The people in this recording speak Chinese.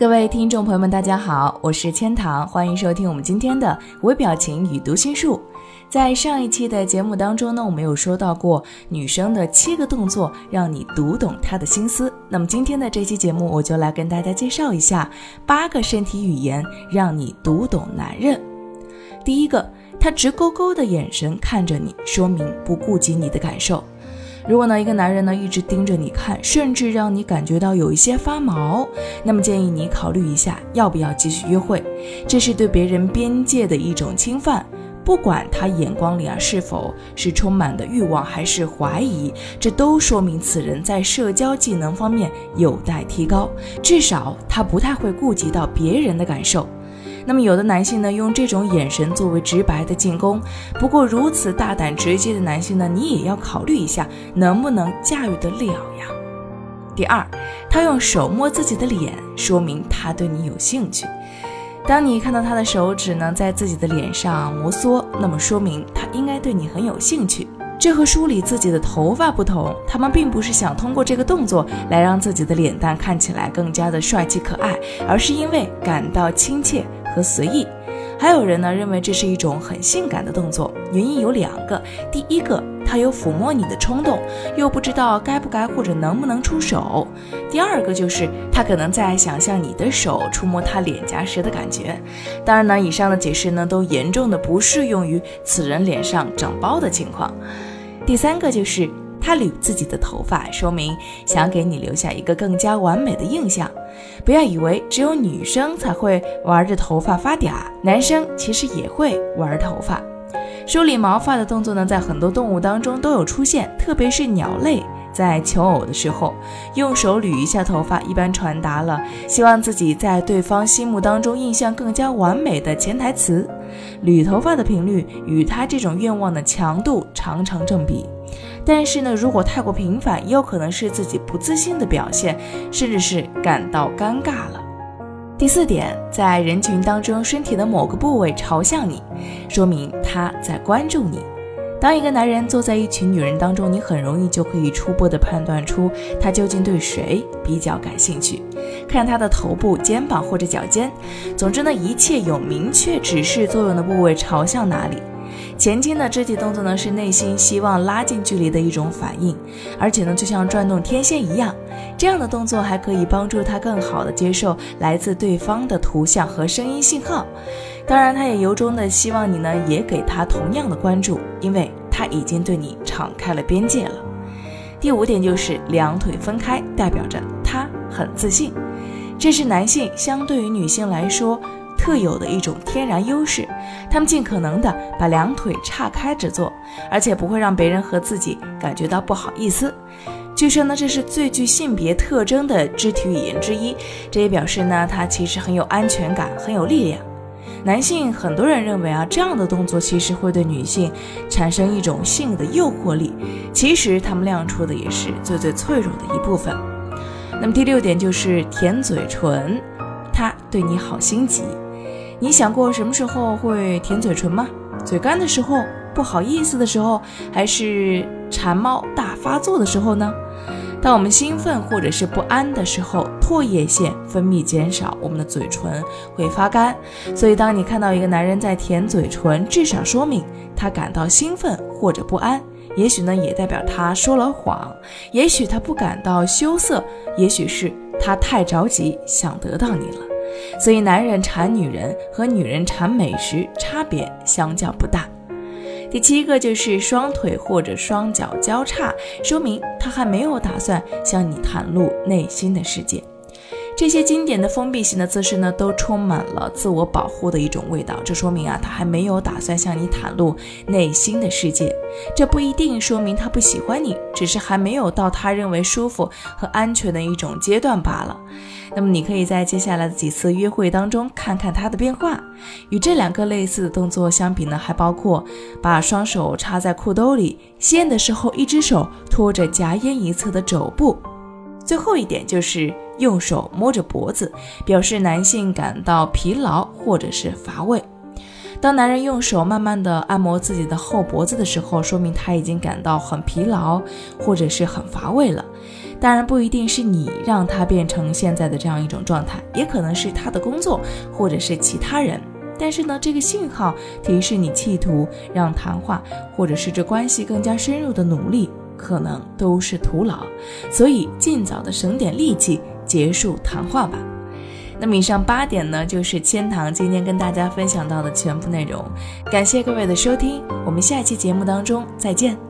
各位听众朋友们，大家好，我是千堂，欢迎收听我们今天的微表情与读心术。在上一期的节目当中呢，我们有说到过女生的七个动作，让你读懂她的心思。那么今天的这期节目，我就来跟大家介绍一下八个身体语言，让你读懂男人。第一个，他直勾勾的眼神看着你，说明不顾及你的感受。如果呢，一个男人呢一直盯着你看，甚至让你感觉到有一些发毛，那么建议你考虑一下，要不要继续约会？这是对别人边界的一种侵犯。不管他眼光里啊是否是充满的欲望还是怀疑，这都说明此人在社交技能方面有待提高，至少他不太会顾及到别人的感受。那么有的男性呢，用这种眼神作为直白的进攻。不过如此大胆直接的男性呢，你也要考虑一下能不能驾驭得了呀。第二，他用手摸自己的脸，说明他对你有兴趣。当你看到他的手指呢在自己的脸上摩挲，那么说明他应该对你很有兴趣。这和梳理自己的头发不同，他们并不是想通过这个动作来让自己的脸蛋看起来更加的帅气可爱，而是因为感到亲切。和随意，还有人呢认为这是一种很性感的动作，原因有两个。第一个，他有抚摸你的冲动，又不知道该不该或者能不能出手；第二个就是他可能在想象你的手触摸他脸颊时的感觉。当然呢，以上的解释呢都严重的不适用于此人脸上长包的情况。第三个就是。他捋自己的头发，说明想给你留下一个更加完美的印象。不要以为只有女生才会玩着头发发嗲，男生其实也会玩头发。梳理毛发的动作呢，在很多动物当中都有出现，特别是鸟类在求偶的时候，用手捋一下头发，一般传达了希望自己在对方心目当中印象更加完美的潜台词。捋头发的频率与他这种愿望的强度常常正比。但是呢，如果太过频繁，也有可能是自己不自信的表现，甚至是感到尴尬了。第四点，在人群当中，身体的某个部位朝向你，说明他在关注你。当一个男人坐在一群女人当中，你很容易就可以初步的判断出他究竟对谁比较感兴趣，看他的头部、肩膀或者脚尖，总之呢，一切有明确指示作用的部位朝向哪里。前倾的肢体动作呢，是内心希望拉近距离的一种反应，而且呢，就像转动天线一样，这样的动作还可以帮助他更好的接受来自对方的图像和声音信号。当然，他也由衷的希望你呢，也给他同样的关注，因为他已经对你敞开了边界了。第五点就是两腿分开，代表着他很自信，这是男性相对于女性来说。特有的一种天然优势，他们尽可能的把两腿岔开着做，而且不会让别人和自己感觉到不好意思。据说呢，这是最具性别特征的肢体语言之一，这也表示呢，他其实很有安全感，很有力量。男性很多人认为啊，这样的动作其实会对女性产生一种性的诱惑力，其实他们亮出的也是最最脆弱的一部分。那么第六点就是舔嘴唇，他对你好心急。你想过什么时候会舔嘴唇吗？嘴干的时候，不好意思的时候，还是馋猫大发作的时候呢？当我们兴奋或者是不安的时候，唾液腺分泌减少，我们的嘴唇会发干。所以，当你看到一个男人在舔嘴唇，至少说明他感到兴奋或者不安。也许呢，也代表他说了谎。也许他不感到羞涩，也许是他太着急想得到你了。所以，男人馋女人和女人馋美食差别相较不大。第七个就是双腿或者双脚交叉，说明他还没有打算向你袒露内心的世界。这些经典的封闭型的姿势呢，都充满了自我保护的一种味道。这说明啊，他还没有打算向你袒露内心的世界。这不一定说明他不喜欢你，只是还没有到他认为舒服和安全的一种阶段罢了。那么，你可以在接下来的几次约会当中看看他的变化。与这两个类似的动作相比呢，还包括把双手插在裤兜里，吸烟的时候一只手托着夹烟一侧的肘部。最后一点就是用手摸着脖子，表示男性感到疲劳或者是乏味。当男人用手慢慢的按摩自己的后脖子的时候，说明他已经感到很疲劳或者是很乏味了。当然不一定是你让他变成现在的这样一种状态，也可能是他的工作或者是其他人。但是呢，这个信号提示你企图让谈话或者是这关系更加深入的努力，可能都是徒劳。所以尽早的省点力气结束谈话吧。那么以上八点呢，就是千堂今天跟大家分享到的全部内容。感谢各位的收听，我们下期节目当中再见。